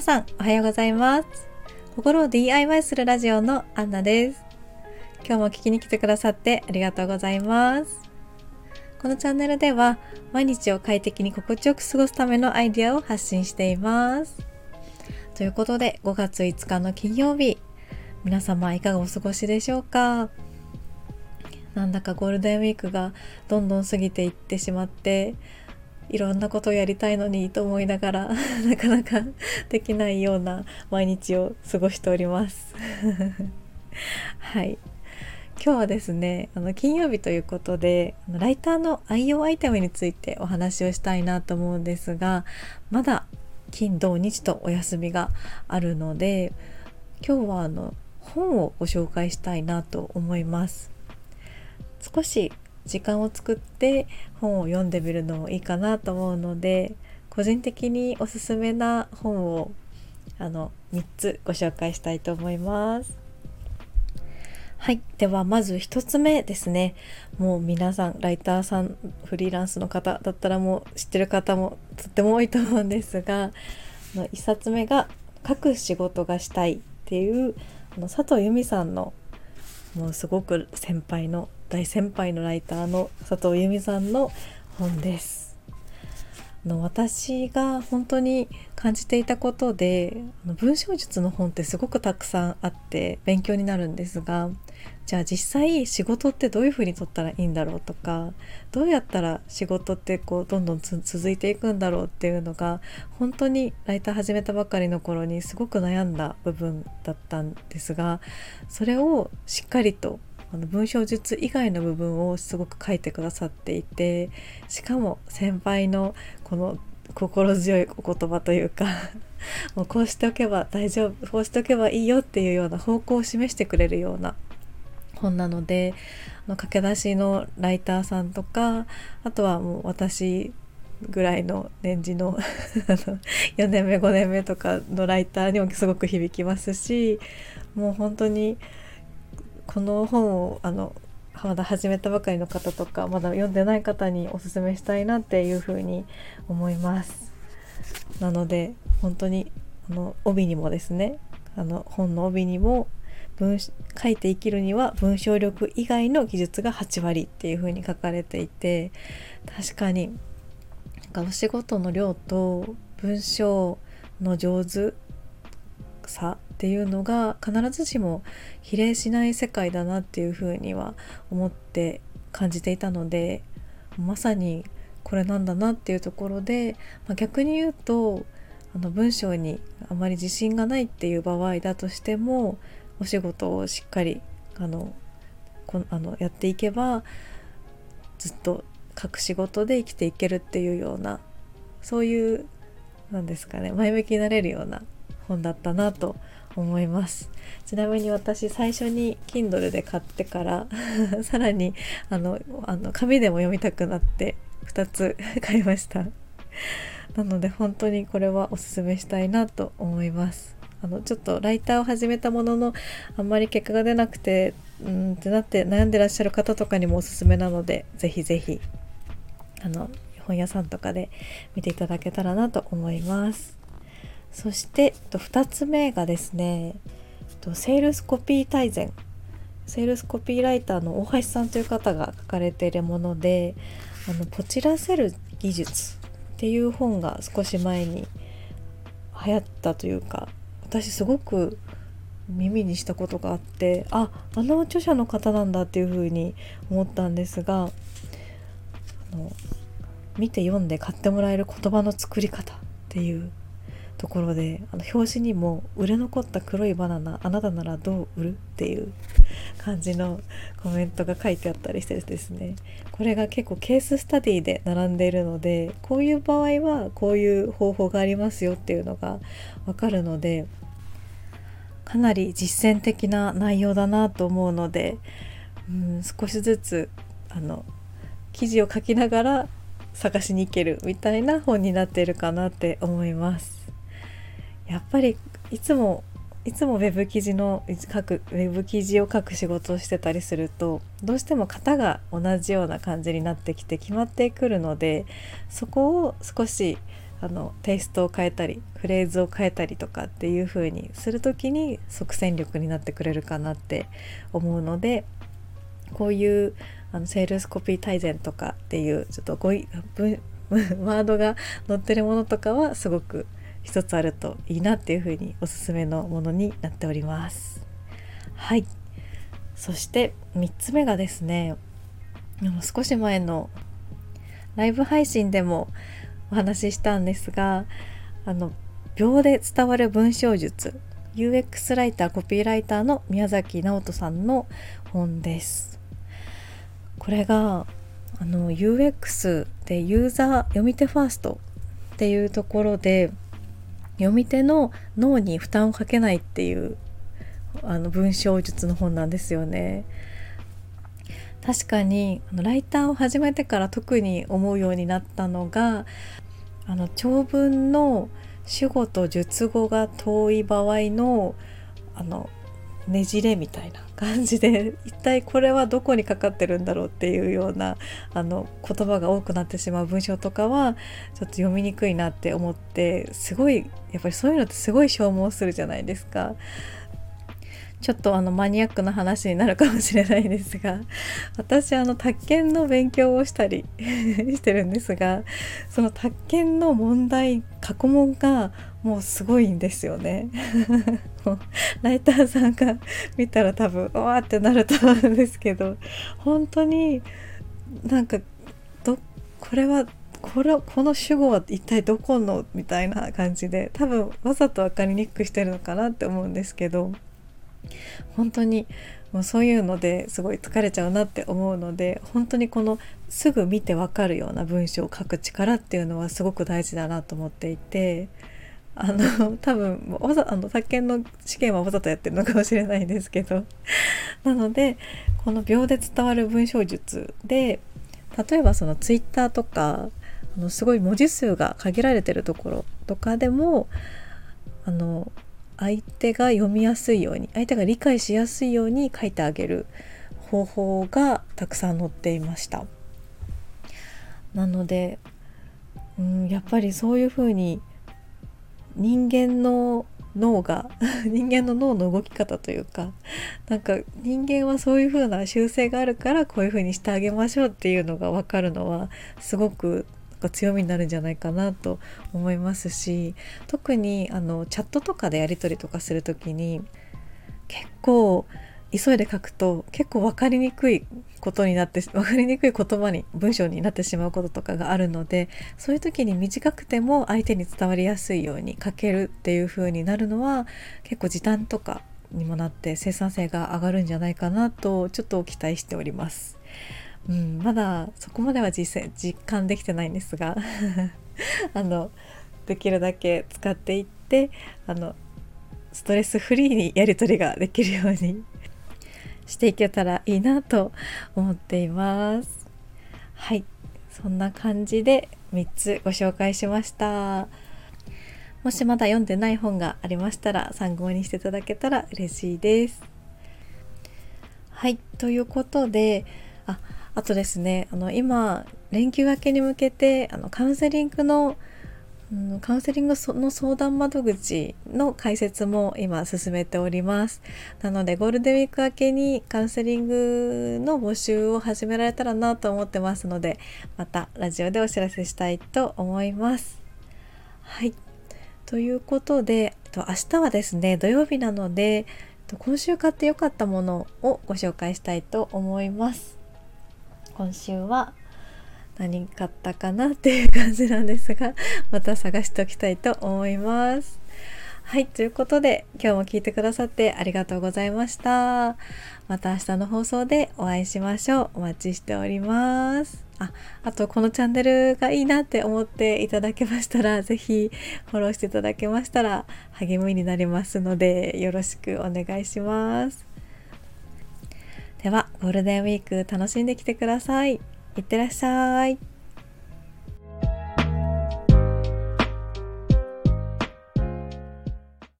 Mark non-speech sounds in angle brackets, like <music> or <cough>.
皆さんおはようございます。心を DIY するラジオのアンナです。今日も聞きに来てくださってありがとうございます。このチャンネルでは毎日を快適に心地よく過ごすためのアイデアを発信しています。ということで5月5日の金曜日皆様いかがお過ごしでしょうか？なんだかゴールデンウィークがどんどん過ぎていってしまっていろんなことをやりたいのにと思いながら <laughs> なかなか <laughs> できないような毎日を過ごしております。<laughs> はい。今日はですねあの金曜日ということでライターの愛用アイテムについてお話をしたいなと思うんですがまだ金土日とお休みがあるので今日はあの本をご紹介したいなと思います。少し時間を作って本を読んでみるのもいいかなと思うので個人的におすすめな本をあの3つご紹介したいと思います。はい。では、まず1つ目ですね。もう皆さん、ライターさん、フリーランスの方だったらもう知ってる方もとっても多いと思うんですが、1冊目が「書く仕事がしたい」っていうあの佐藤由美さんのもうすごく先輩の大先輩のライターの佐藤由美さんの本です。の私が本当に感じていたことで文章術の本ってすごくたくさんあって勉強になるんですがじゃあ実際仕事ってどういうふうに取ったらいいんだろうとかどうやったら仕事ってこうどんどん続いていくんだろうっていうのが本当にライター始めたばかりの頃にすごく悩んだ部分だったんですがそれをしっかりとあの文章術以外の部分をすごく書いてくださっていてしかも先輩のこの心強いお言葉というか <laughs> もうこうしておけば大丈夫こうしておけばいいよっていうような方向を示してくれるような本なのであの駆け出しのライターさんとかあとはもう私ぐらいの年次の <laughs> 4年目5年目とかのライターにもすごく響きますしもう本当にこの本をあのまだ始めたばかりの方とかまだ読んでない方におすすめしたいなっていうふうに思います。なので本当にあの帯にもですねあの本の帯にも文書いて生きるには文章力以外の技術が8割っていう風に書かれていて確かになんかお仕事の量と文章の上手さっていうのが必ずしも比例しない世界だなっていうふうには思って感じていたのでまさにこれなんだなっていうところで、まあ、逆に言うとあの文章にあまり自信がないっていう場合だとしてもお仕事をしっかりあのこあのやっていけばずっと書く仕事で生きていけるっていうようなそういうなんですかね前向きになれるような本だったなと思います。ちなみに私最初に Kindle で買ってから <laughs> さらにあのあの紙でも読みたくなって2つ <laughs> 買いました。なので本当にこれはおすすめしたいなと思います。あのちょっとライターを始めたもののあんまり結果が出なくてうんってなって悩んでらっしゃる方とかにもおすすめなのでぜひぜひあの本屋さんとかで見ていただけたらなと思います。そして2つ目がですねセールスコピー大全。セールスコピーライターの大橋さんという方が書かれているものであのポチらせる技術っていう本が少し前に流行ったというか私すごく耳にしたことがあってああの著者の方なんだっていうふうに思ったんですがあの見て読んで買ってもらえる言葉の作り方っていうところであの表紙にも「売れ残った黒いバナナあなたならどう売る?」っていう感じのコメントが書いてあったりしてですねこれが結構ケーススタディで並んでいるのでこういう場合はこういう方法がありますよっていうのがわかるのでかなり実践的な内容だなと思うので、うん、少しずつあの記事を書きながら探しに行けるみたいな本になっているかなって思います。やっぱりいつもいつもウェブ記事の書くウェブ記事を書く仕事をしてたりするとどうしても型が同じような感じになってきて決まってくるのでそこを少しあのテイストを変えたりフレーズを変えたりとかっていう風にする時に即戦力になってくれるかなって思うのでこういうあのセールスコピー大全とかっていうちょっと語彙 <laughs> ワードが載ってるものとかはすごく一つあるといいなっていう風におすすめのものになっております。はい。そして3つ目がですね少し前のライブ配信でもお話ししたんですがあの秒で伝わる文章術 UX ライターコピーライターの宮崎直人さんの本です。これがあの UX でユーザー読み手ファーストっていうところで読み手の脳に負担をかけないっていうあの文章術の本なんですよね。確かにあのライターを始めてから特に思うようになったのがあの長文の主語と述語が遠い場合のあのねじれみたいな感じで <laughs> 一体これはどこにかかってるんだろうっていうようなあの言葉が多くなってしまう文章とかはちょっと読みにくいなって思ってすごいやっぱりそういうのってすごい消耗するじゃないですか。ちょっとあのマニアックな話になるかもしれないですが私あの宅建の勉強をしたり <laughs> してるんですがその宅建の問題過去問がもうすごいんですよね。<laughs> ライターさんが見たら多分わーってなると思うんですけど本当になんかどこれはこれこの主語は一体どこの？みたいな感じで多分わざと分かりにくくしてるのかなって思うんですけど本当にもうそういうのですごい疲れちゃうなって思うので本当にこのすぐ見てわかるような文章を書く力っていうのはすごく大事だなと思っていてあの多分わざあの宅建の試験はわざとやってるのかもしれないんですけど。なのでこの秒で伝わる文章術で例えばそのツイッターとかあのすごい文字数が限られてるところとかでもあの相手が読みやすいように相手が理解しやすいように書いてあげる方法がたくさん載っていました。なので、うん、やっぱりそういうふうに人間の脳が <laughs> 人間の脳の動き方というかなんか人間はそういう風な習性があるからこういう風にしてあげましょうっていうのが分かるのはすごくか強みになるんじゃないかなと思いますし特にあのチャットとかでやり取りとかする時に結構急いで書くと結構分かりにくいことになって分かりにくい言葉に文章になってしまうこととかがあるのでそういう時に短くても相手に伝わりやすいように書けるっていう風になるのは結構時短とかにもなって生産性が上がるんじゃないかなとちょっと期待しております。うん、まだそこまでは実践実感できてないんですが <laughs> あのできるだけ使っていってあのストレスフリーにやり取りができるように <laughs> していけたらいいなと思っています。はいそんな感じで3つご紹介しました。もしまだ読んでない本がありましたら参考にしていただけたら嬉しいです。はいということでああとですねあの今連休明けに向けてあのカウンセリングの、カウンセリングの相談窓口の開設も今進めております。なのでゴールデンウィーク明けにカウンセリングの募集を始められたらなと思ってますのでまたラジオでお知らせしたいと思います。はい。ということで明日はですね土曜日なので今週買ってよかったものをご紹介したいと思います。今週は何買ったかなっていう感じなんですが <laughs> また探しておきたいと思います。はいということで今日も聞いてくださってありがとうございました。また明日の放送でお会いしましょう。お待ちしております。ああとこのチャンネルがいいなって思っていただけましたら是非フォローしていただけましたら励みになりますのでよろしくお願いします。ゴールデンウィーク楽しんできてください。いってらっしゃい。